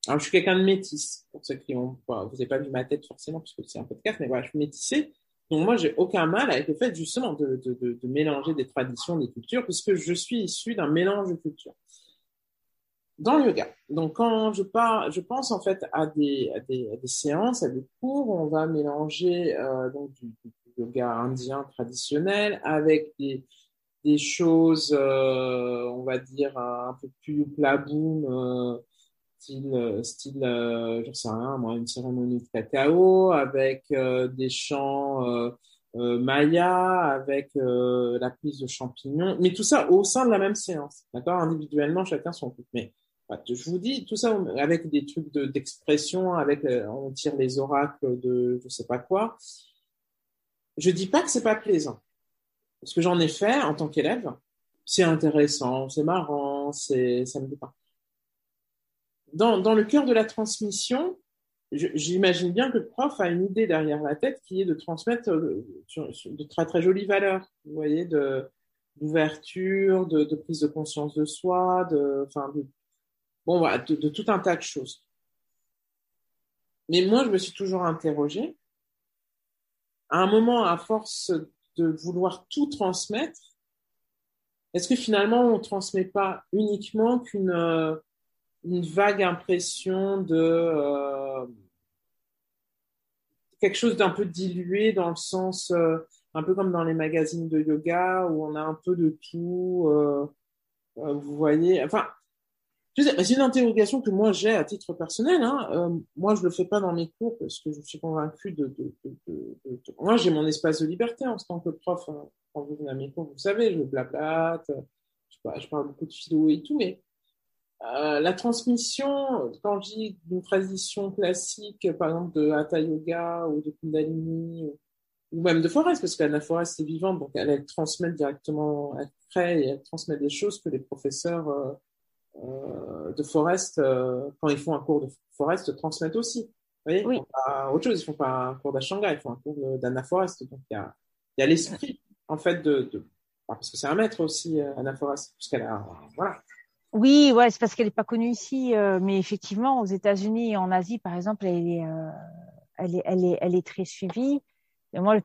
Speaker 2: alors, je suis quelqu'un de métisse, pour ceux qui ont, vous n'avez pas vu ma tête forcément, puisque c'est un podcast, mais voilà, je suis métissé. Donc, moi, j'ai aucun mal avec le fait, justement, de, de, mélanger des traditions, des cultures, puisque je suis issu d'un mélange de cultures. Dans le yoga. Donc, quand je pars, je pense, en fait, à des, à des, séances, à des cours, où on va mélanger, euh, donc, du, yoga indien traditionnel avec des, choses, euh, on va dire, un peu plus plaboum, euh, style, style euh, je sais rien, moi, une cérémonie de cacao avec euh, des chants euh, maya, avec la prise de champignons, mais tout ça au sein de la même séance, d'accord? Individuellement, chacun son truc. Mais je vous dis tout ça avec des trucs d'expression, avec on tire les oracles de je sais pas quoi. Je dis pas que c'est pas plaisant, parce que j'en ai fait en tant qu'élève. C'est intéressant, c'est marrant, c'est ça me pas dans, dans le cœur de la transmission, j'imagine bien que le prof a une idée derrière la tête qui est de transmettre euh, de très très jolies valeurs, vous voyez, d'ouverture, de, de, prise de conscience de soi, de, enfin, de, bon, voilà, de, de, tout un tas de choses. Mais moi, je me suis toujours interrogée. À un moment, à force de vouloir tout transmettre, est-ce que finalement, on ne transmet pas uniquement qu'une euh, une vague impression de euh, quelque chose d'un peu dilué dans le sens euh, un peu comme dans les magazines de yoga où on a un peu de tout euh, vous voyez enfin c'est une interrogation que moi j'ai à titre personnel. Hein. moi, je le fais pas dans mes cours parce que je suis convaincue de. de, de, de moi, j'ai mon espace de liberté en tant que prof. Hein. Quand vous venez à mes cours, vous savez, je blablate, je, je parle beaucoup de philo et tout, mais euh, la transmission, quand je dis d'une tradition classique, par exemple de Hatha Yoga ou de Kundalini, ou, même de Forest, parce qu'Anna Forest est vivante, donc elle, elle, transmet directement, elle crée et elle transmet des choses que les professeurs euh, euh, de Forest, euh, quand ils font un cours de Forest, transmettent aussi. Vous voyez, oui. pas autre chose, ils font pas un cours d'Ashanga, ils font un cours d'Anna Forest. Donc il y a, il y a l'esprit, en fait, de, de parce que c'est un maître aussi, Anna Forest, puisqu'elle a, voilà,
Speaker 3: oui, ouais, c'est parce qu'elle n'est pas connue ici, euh, mais effectivement, aux États-Unis et en Asie, par exemple, elle est, euh, elle est, elle est, elle est très suivie. Et moi,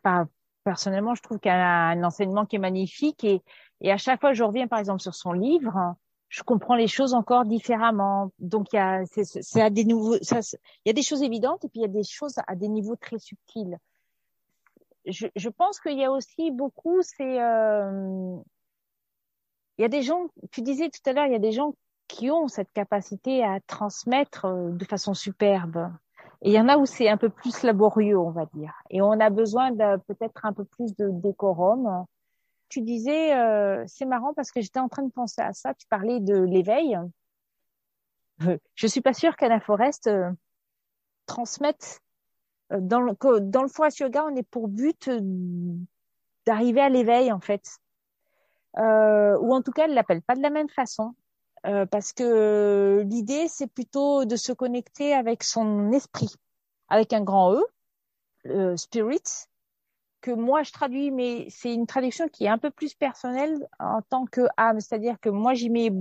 Speaker 3: personnellement, je trouve qu'elle a un enseignement qui est magnifique et, et à chaque fois que je reviens, par exemple, sur son livre, je comprends les choses encore différemment. Donc, il y a, c'est à des nouveaux, ça, il y a des choses évidentes et puis il y a des choses à des niveaux très subtils. Je, je pense qu'il y a aussi beaucoup, c'est euh, il y a des gens, tu disais tout à l'heure, il y a des gens qui ont cette capacité à transmettre euh, de façon superbe. Et il y en a où c'est un peu plus laborieux, on va dire. Et on a besoin de peut-être un peu plus de décorum. Tu disais, euh, c'est marrant parce que j'étais en train de penser à ça. Tu parlais de l'éveil. Je suis pas sûre qu'Anna Forest euh, transmette euh, dans le dans le forest yoga, on est pour but d'arriver à l'éveil en fait euh, ou en tout cas elle l'appelle pas de la même façon euh, parce que l'idée c'est plutôt de se connecter avec son esprit avec un grand E euh, spirit que moi je traduis mais c'est une traduction qui est un peu plus personnelle en tant que âme c'est-à-dire que moi j'y mets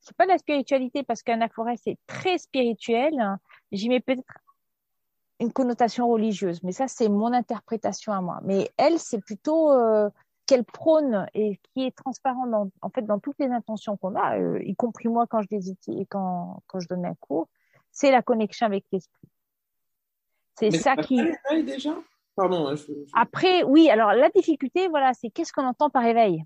Speaker 3: c'est pas de la spiritualité parce qu'un forest est très spirituel j'y mets peut-être une connotation religieuse mais ça c'est mon interprétation à moi mais elle c'est plutôt euh, qu'elle prône et qui est transparent dans, en fait dans toutes les intentions qu'on a, euh, y compris moi quand je les et quand quand je donne un cours, c'est la connexion avec l'esprit. C'est ça qui.
Speaker 2: déjà? Pardon. Hein,
Speaker 3: Après, oui. Alors la difficulté, voilà, c'est qu'est-ce qu'on entend par éveil?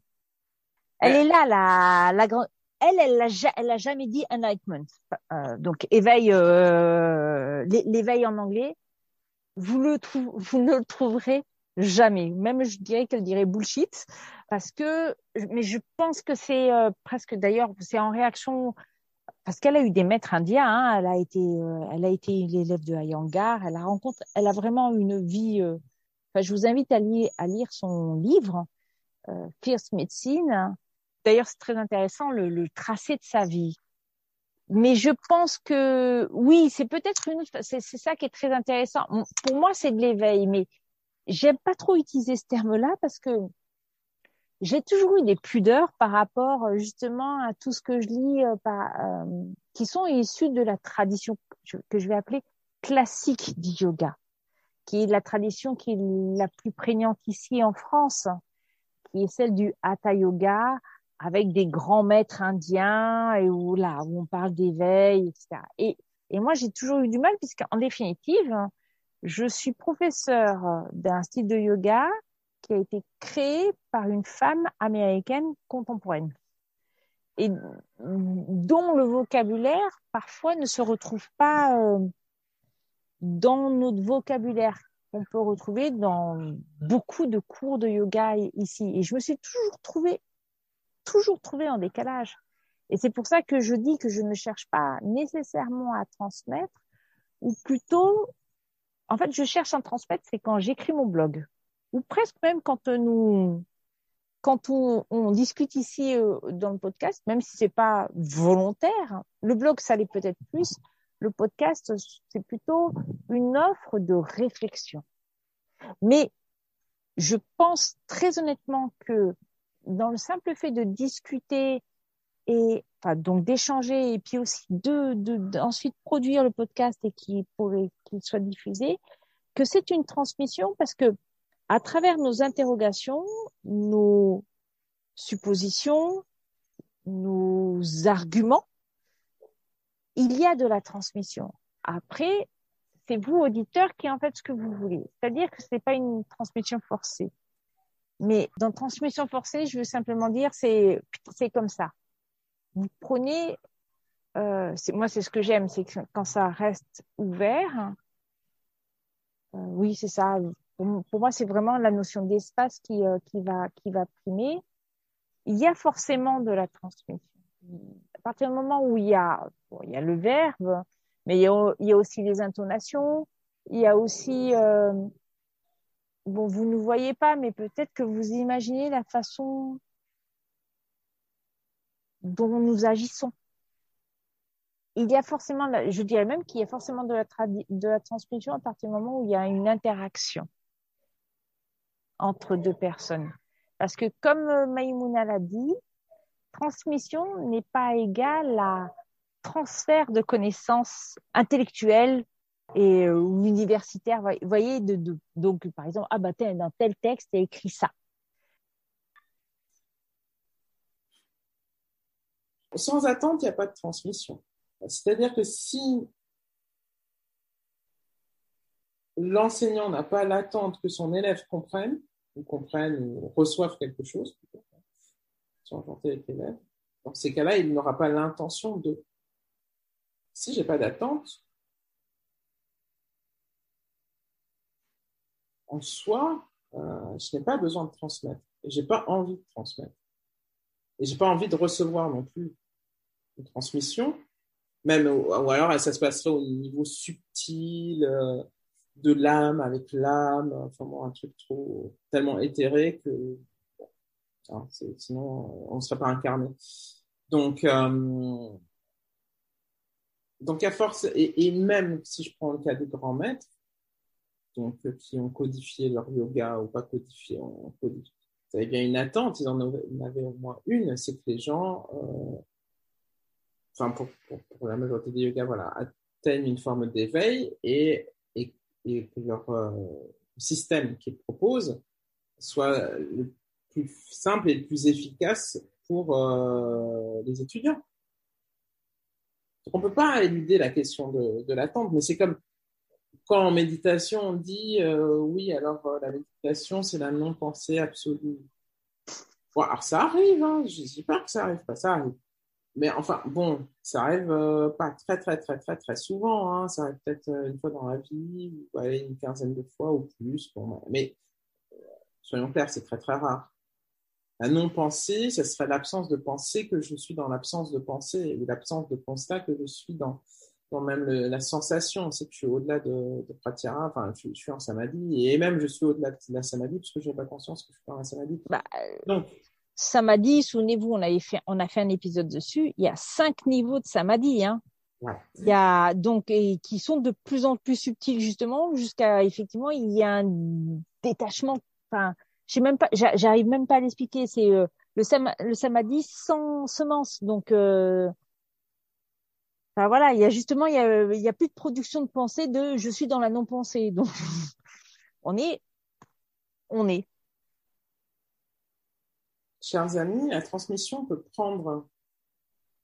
Speaker 3: Elle est là, la la grande. elle, elle l'a, elle a jamais dit enlightenment. Euh, donc éveil, euh, l'éveil en anglais, vous le vous ne le trouverez jamais. Même je dirais qu'elle dirait bullshit parce que, mais je pense que c'est euh, presque d'ailleurs, c'est en réaction parce qu'elle a eu des maîtres indiens. Hein, elle a été, euh, elle a été l'élève de Iyengar. Elle a rencontré, elle a vraiment une vie. Euh, enfin, je vous invite à lire, à lire son livre Fierce Medicine. D'ailleurs, c'est très intéressant le, le tracé de sa vie mais je pense que oui, c'est peut-être une, c'est ça qui est très intéressant. Pour moi, c'est de l'éveil, mais j'aime pas trop utiliser ce terme-là parce que j'ai toujours eu des pudeurs par rapport euh, justement à tout ce que je lis euh, par, euh, qui sont issus de la tradition que je vais appeler classique du yoga, qui est la tradition qui est la plus prégnante ici en France, qui est celle du Hatha Yoga, avec des grands maîtres indiens et où là où on parle d'éveil, etc. Et, et moi j'ai toujours eu du mal puisqu'en définitive je suis professeur d'un style de yoga qui a été créé par une femme américaine contemporaine et dont le vocabulaire parfois ne se retrouve pas euh, dans notre vocabulaire qu'on peut retrouver dans beaucoup de cours de yoga ici. Et je me suis toujours trouvée toujours trouvé en décalage. Et c'est pour ça que je dis que je ne cherche pas nécessairement à transmettre, ou plutôt, en fait, je cherche à transmettre, c'est quand j'écris mon blog, ou presque même quand nous, quand on, discute ici euh, dans le podcast, même si c'est pas volontaire, le blog ça l'est peut-être plus, le podcast c'est plutôt une offre de réflexion. Mais je pense très honnêtement que dans le simple fait de discuter et enfin, donc d'échanger et puis aussi de, de, ensuite produire le podcast et qu'il pourrait qu'il soit diffusé, que c'est une transmission parce que à travers nos interrogations, nos suppositions, nos arguments, il y a de la transmission. Après, c'est vous, auditeurs, qui en faites ce que vous voulez. C'est-à-dire que ce n'est pas une transmission forcée. Mais dans transmission forcée, je veux simplement dire, c'est c'est comme ça. Vous prenez, euh, moi c'est ce que j'aime, c'est quand ça reste ouvert. Euh, oui, c'est ça. Pour, moi, c'est vraiment la notion d'espace qui euh, qui va primer. Il y a forcément de la transmission. À partir du moment où il y a bon, il y a le verbe, mais il y a, aussi les intonations, il y a aussi euh, bon, vous ne voyez pas, mais peut-être que vous imaginez la façon dont nous agissons. Il y a forcément, je dirais même qu'il y a forcément de la transmission à partir du moment où il y a une interaction entre deux personnes. Parce que comme euh, Maïmouna l'a dit, transmission n'est pas égale à transfert de connaissances intellectuelles et euh, universitaire. Vous voyez, donc par exemple, ah bah dans tel texte, il écrit ça.
Speaker 2: Sans attente, il n'y a pas de transmission. C'est-à-dire que si l'enseignant n'a pas l'attente que son élève comprenne, ou comprenne, ou reçoive quelque chose, avec l'élève, dans ces cas-là, il n'aura pas l'intention de. Si j'ai pas d'attente, en soi, euh, je n'ai pas besoin de transmettre. Et j'ai pas envie de transmettre. Et j'ai pas envie de recevoir non plus une transmission. Même, ou alors ça se passerait au niveau subtil euh, de l'âme avec l'âme. Enfin bon, un truc trop tellement éthéré que bon, sinon on ne serait pas incarné. Donc, euh, donc à force, et, même si je prends le cas des grands maîtres, donc euh, qui ont codifié leur yoga ou pas codifié, on codifié. Vous avez bien une attente, ils en avaient au moins une, c'est que les gens, euh, enfin pour, pour, la majorité des yogas, voilà, atteignent une forme d'éveil et, et, que leur euh, système qu'ils proposent soit le plus simple et le plus efficace pour euh, les étudiants. On peut pas éluder la question de, l'attente, mais c'est comme quand en méditation on dit euh, oui, alors la méditation c'est la non-pensée absolue. Bon, alors ça arrive, hein, je ne dis pas que ça arrive pas, ça arrive. Mais enfin, bon, ça arrive euh, pas très, très, très, très, très souvent. Hein. Ça arrive peut-être euh, une fois dans la vie, ou allez, une quinzaine de fois ou plus. Bon, mais euh, soyons clairs, c'est très, très rare. La non-pensée, ce serait l'absence de pensée que je suis dans l'absence de pensée, ou l'absence de constat que je suis dans, dans même le- la sensation. C'est que je suis au-delà de, de Pratyahara, enfin, je, je suis en samadhi, et même je suis au-delà de la samadhi, parce que je n'ai pas conscience que je suis dans la samadhi.
Speaker 3: Bah,
Speaker 2: Donc,
Speaker 3: Samadhi, souvenez-vous, on avait fait, on a fait un épisode dessus. Il y a cinq niveaux de samadhi, hein. Il y a donc et qui sont de plus en plus subtils justement jusqu'à effectivement il y a un détachement. Enfin, je sais même pas, j'a- j'arrive même pas à l'expliquer. C'est euh, le sam le samadhi sans semence. Donc, euh, enfin voilà, il y a justement il y a il y a plus de production de pensée de je suis dans la non pensée. Donc [LAUGHS] on est on est.
Speaker 2: Chers amis, la transmission peut prendre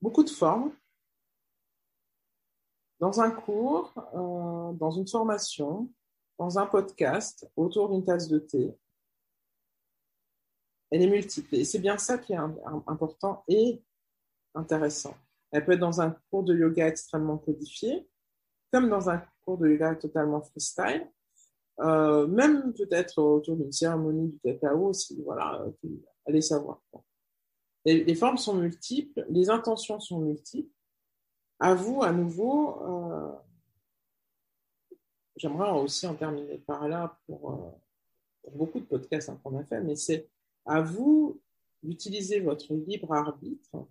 Speaker 2: beaucoup de formes. Dans un cours, euh, dans une formation, dans un podcast, autour d'une tasse de thé. Elle est multiple. Et c'est bien ça qui est im- im- important et intéressant. Elle peut être dans un cours de yoga extrêmement codifié, comme dans un cours de yoga totalement freestyle, euh, même peut-être autour d'une cérémonie du cacao aussi. Voilà, euh, allez savoir. Les, les formes sont multiples, les intentions sont multiples. À vous, à nouveau, euh, j'aimerais aussi en terminer par là pour, euh, beaucoup de podcasts hein, qu'on a fait, mais c'est à vous d'utiliser votre libre arbitre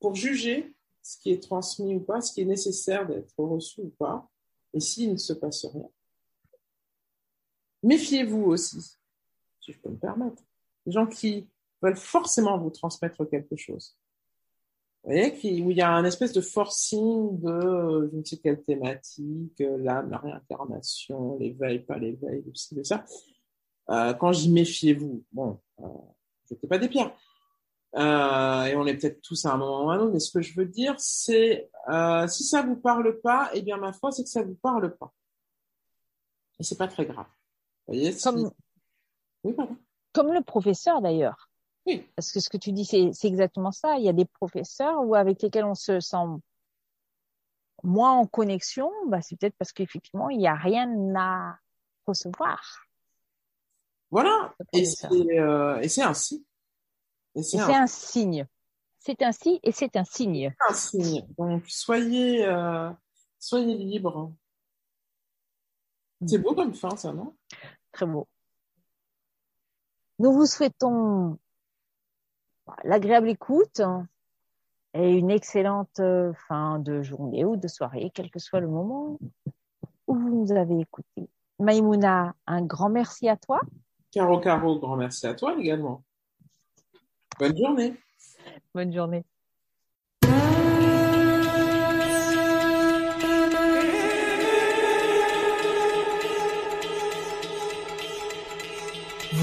Speaker 2: pour juger ce qui est transmis ou pas, ce qui est nécessaire d'être reçu ou pas, et s'il ne se passe rien. Méfiez-vous aussi, si je peux me permettre, des gens qui veulent forcément vous transmettre quelque chose. Vous voyez, qui, où il y a un espèce de forcing de euh, je ne sais quelle thématique, euh, l'âme, la réincarnation, l'éveil, pas l'éveil, ci, de ça. Euh, quand j'y méfiez-vous, bon, euh, jetez pas des pierres. Euh, et on est peut-être tous à un moment ou à un autre, mais ce que je veux dire, c'est euh, si ça vous parle pas, eh bien ma foi, c'est que ça vous parle pas. Et c'est pas très grave. Vous voyez,
Speaker 3: Comme
Speaker 2: Oui, pardon.
Speaker 3: Comme le professeur d'ailleurs.
Speaker 2: Oui.
Speaker 3: Parce que ce que tu dis, c'est exactement ça. Il y a des professeurs où avec lesquels on se sent moins en connexion. Bah, c'est peut-être parce qu'effectivement, il n'y a rien à recevoir.
Speaker 2: Voilà. Et c'est euh, et c'est ainsi. Et c'est
Speaker 3: c'est
Speaker 2: un,
Speaker 3: un signe. C'est ainsi et c'est un signe.
Speaker 2: un signe. Donc soyez euh, soyez libres. C'est beau comme fin, ça, non?
Speaker 3: Très beau. Nous vous souhaitons l'agréable écoute et une excellente euh, fin de journée ou de soirée, quel que soit le moment où vous nous avez écoutés. Maïmouna, un grand merci à toi.
Speaker 2: Caro Caro, grand merci à toi également. Bonne journée.
Speaker 3: Bonne journée.